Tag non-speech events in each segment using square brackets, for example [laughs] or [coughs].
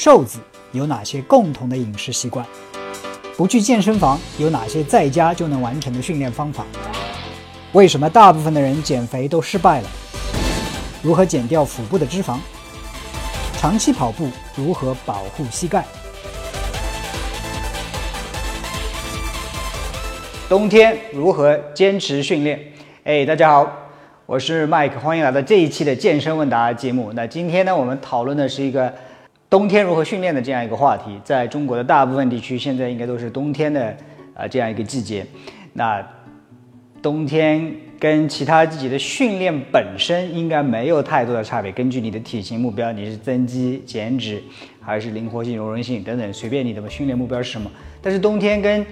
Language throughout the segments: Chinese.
瘦子有哪些共同的饮食习惯？不去健身房有哪些在家就能完成的训练方法？为什么大部分的人减肥都失败了？如何减掉腹部的脂肪？长期跑步如何保护膝盖？冬天如何坚持训练？哎，大家好，我是 Mike，欢迎来到这一期的健身问答节目。那今天呢，我们讨论的是一个。冬天如何训练的这样一个话题，在中国的大部分地区，现在应该都是冬天的啊这样一个季节。那冬天跟其他季节的训练本身应该没有太多的差别。根据你的体型目标，你是增肌、减脂，还是灵活性、柔韧性等等，随便你的训练目标是什么。但是冬天跟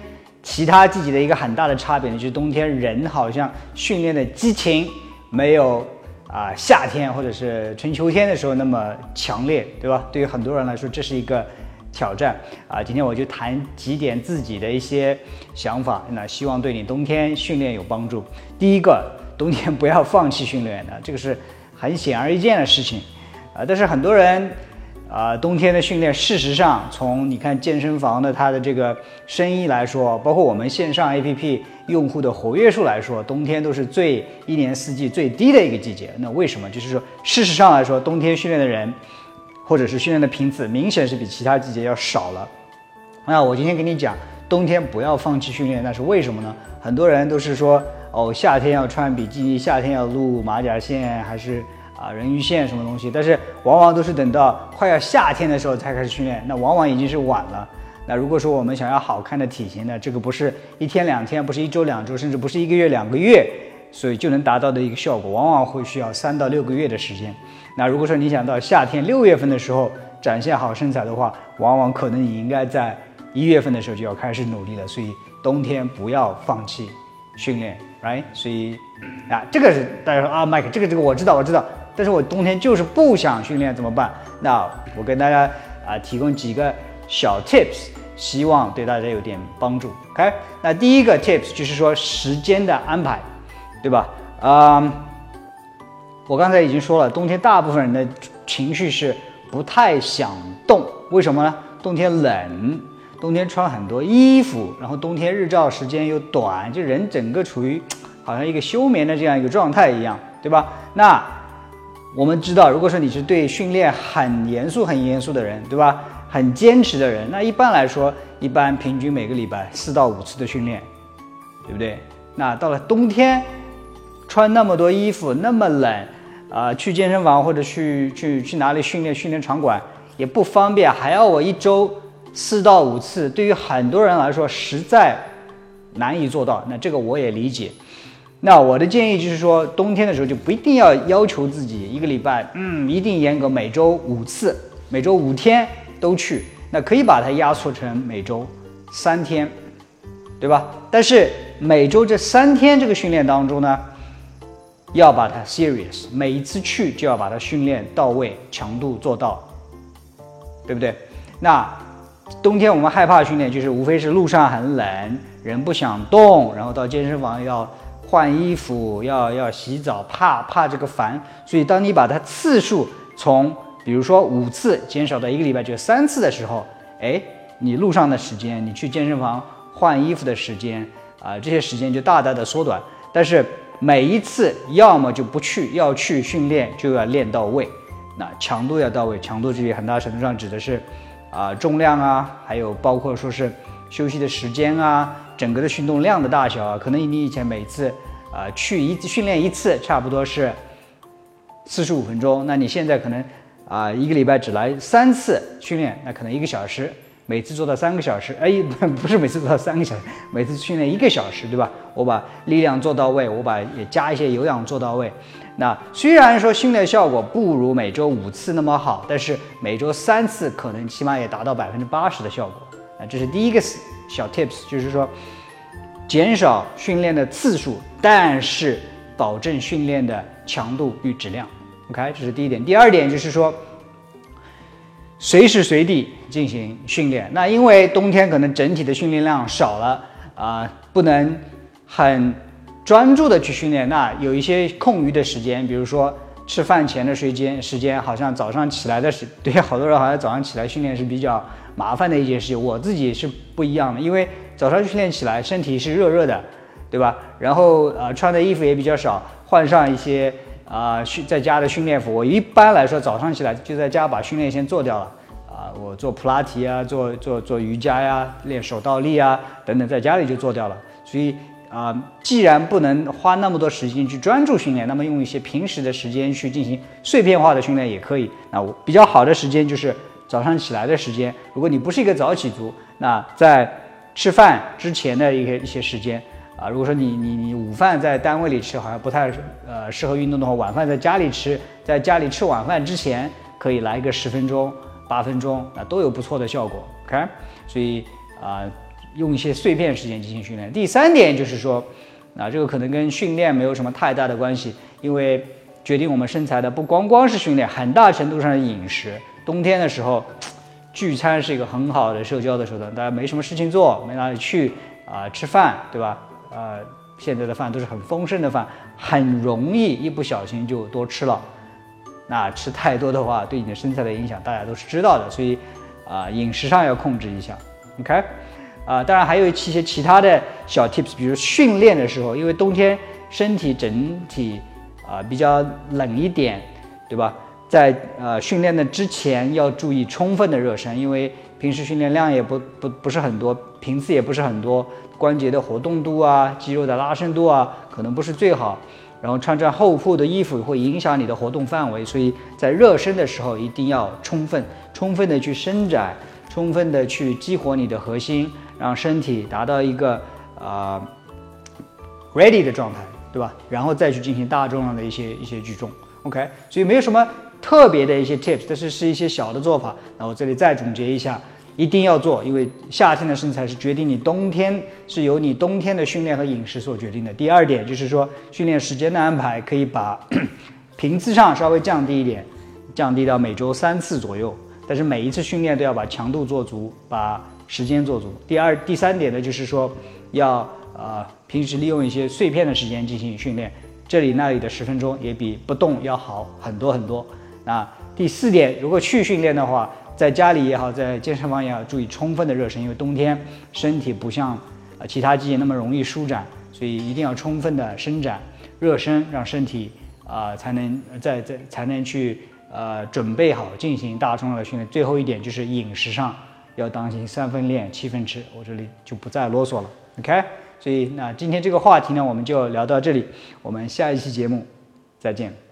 其他季节的一个很大的差别呢，就是冬天人好像训练的激情没有。啊，夏天或者是春秋天的时候那么强烈，对吧？对于很多人来说，这是一个挑战啊。今天我就谈几点自己的一些想法，那希望对你冬天训练有帮助。第一个，冬天不要放弃训练的，这个是很显而易见的事情啊。但是很多人。啊，冬天的训练，事实上，从你看健身房的它的这个生意来说，包括我们线上 APP 用户的活跃数来说，冬天都是最一年四季最低的一个季节。那为什么？就是说，事实上来说，冬天训练的人，或者是训练的频次，明显是比其他季节要少了。那我今天跟你讲，冬天不要放弃训练，那是为什么呢？很多人都是说，哦，夏天要穿比基尼，夏天要露马甲线，还是？啊，人鱼线什么东西？但是往往都是等到快要夏天的时候才开始训练，那往往已经是晚了。那如果说我们想要好看的体型呢，这个不是一天两天，不是一周两周，甚至不是一个月两个月，所以就能达到的一个效果，往往会需要三到六个月的时间。那如果说你想到夏天六月份的时候展现好身材的话，往往可能你应该在一月份的时候就要开始努力了。所以冬天不要放弃训练，right？所以啊，这个是大家说啊，Mike，这个这个我知道，我知道。但是我冬天就是不想训练怎么办？那我跟大家啊提供几个小 tips，希望对大家有点帮助。OK，那第一个 tips 就是说时间的安排，对吧？嗯，我刚才已经说了，冬天大部分人的情绪是不太想动，为什么呢？冬天冷，冬天穿很多衣服，然后冬天日照时间又短，就人整个处于好像一个休眠的这样一个状态一样，对吧？那我们知道，如果说你是对训练很严肃、很严肃的人，对吧？很坚持的人，那一般来说，一般平均每个礼拜四到五次的训练，对不对？那到了冬天，穿那么多衣服，那么冷，啊，去健身房或者去去去哪里训练？训练场馆也不方便，还要我一周四到五次，对于很多人来说，实在难以做到。那这个我也理解。那我的建议就是说，冬天的时候就不一定要要求自己一个礼拜，嗯，一定严格每周五次，每周五天都去。那可以把它压缩成每周三天，对吧？但是每周这三天这个训练当中呢，要把它 serious，每一次去就要把它训练到位，强度做到，对不对？那冬天我们害怕训练，就是无非是路上很冷，人不想动，然后到健身房要。换衣服要要洗澡，怕怕这个烦，所以当你把它次数从比如说五次减少到一个礼拜就三次的时候，哎，你路上的时间，你去健身房换衣服的时间啊，这些时间就大大的缩短。但是每一次要么就不去，要去训练就要练到位，那强度要到位，强度这里很大程度上指的是啊重量啊，还有包括说是休息的时间啊。整个的运动量的大小啊，可能你以前每次啊去一训练一次，差不多是四十五分钟，那你现在可能啊一个礼拜只来三次训练，那可能一个小时，每次做到三个小时，哎，[laughs] 不是每次做到三个小时，每次训练一个小时，对吧？我把力量做到位，我把也加一些有氧做到位。那虽然说训练效果不如每周五次那么好，但是每周三次可能起码也达到百分之八十的效果。那这是第一个小 tips 就是说，减少训练的次数，但是保证训练的强度与质量。OK，这是第一点。第二点就是说，随时随地进行训练。那因为冬天可能整体的训练量少了啊，不能很专注的去训练。那有一些空余的时间，比如说吃饭前的时间时间，好像早上起来的时，对 [laughs] 好多人好像早上起来训练是比较麻烦的一件事情。我自己是不一样的，因为早上训练起来身体是热热的，对吧？然后呃穿的衣服也比较少，换上一些啊训在家的训练服。我一般来说早上起来就在家把训练先做掉了啊，我做普拉提啊，做做做瑜伽呀，练手倒立啊等等，在家里就做掉了。所以。啊，既然不能花那么多时间去专注训练，那么用一些平时的时间去进行碎片化的训练也可以。那我比较好的时间就是早上起来的时间。如果你不是一个早起族，那在吃饭之前的一些一些时间啊，如果说你你你午饭在单位里吃好像不太呃适合运动的话，晚饭在家里吃，在家里吃晚饭之前可以来个十分钟、八分钟，那都有不错的效果。OK，所以啊。用一些碎片时间进行训练。第三点就是说，啊，这个可能跟训练没有什么太大的关系，因为决定我们身材的不光光是训练，很大程度上是饮食。冬天的时候，聚餐是一个很好的社交的手段，大家没什么事情做，没哪里去啊，吃饭，对吧？呃，现在的饭都是很丰盛的饭，很容易一不小心就多吃了。那吃太多的话，对你的身材的影响大家都是知道的，所以啊，饮食上要控制一下。OK。啊，当然还有一些其他的小 tips，比如训练的时候，因为冬天身体整体啊比较冷一点，对吧？在呃训练的之前要注意充分的热身，因为平时训练量也不不不是很多，频次也不是很多，关节的活动度啊、肌肉的拉伸度啊可能不是最好，然后穿穿厚厚的衣服会影响你的活动范围，所以在热身的时候一定要充分、充分的去伸展，充分的去激活你的核心。让身体达到一个啊 ready 的状态，对吧？然后再去进行大重量的一些一些举重，OK。所以没有什么特别的一些 tips，但是是一些小的做法。那我这里再总结一下，一定要做，因为夏天的身材是决定你冬天是由你冬天的训练和饮食所决定的。第二点就是说，训练时间的安排可以把 [coughs] 频次上稍微降低一点，降低到每周三次左右，但是每一次训练都要把强度做足，把。时间做足。第二、第三点呢，就是说要呃平时利用一些碎片的时间进行训练，这里那里的十分钟也比不动要好很多很多。那第四点，如果去训练的话，在家里也好，在健身房也好，注意充分的热身，因为冬天身体不像呃其他季节那么容易舒展，所以一定要充分的伸展、热身，让身体啊才能在在才能去呃准备好进行大重量的训练。最后一点就是饮食上。要当心三分练七分吃，我这里就不再啰嗦了。OK，所以那今天这个话题呢，我们就聊到这里，我们下一期节目再见。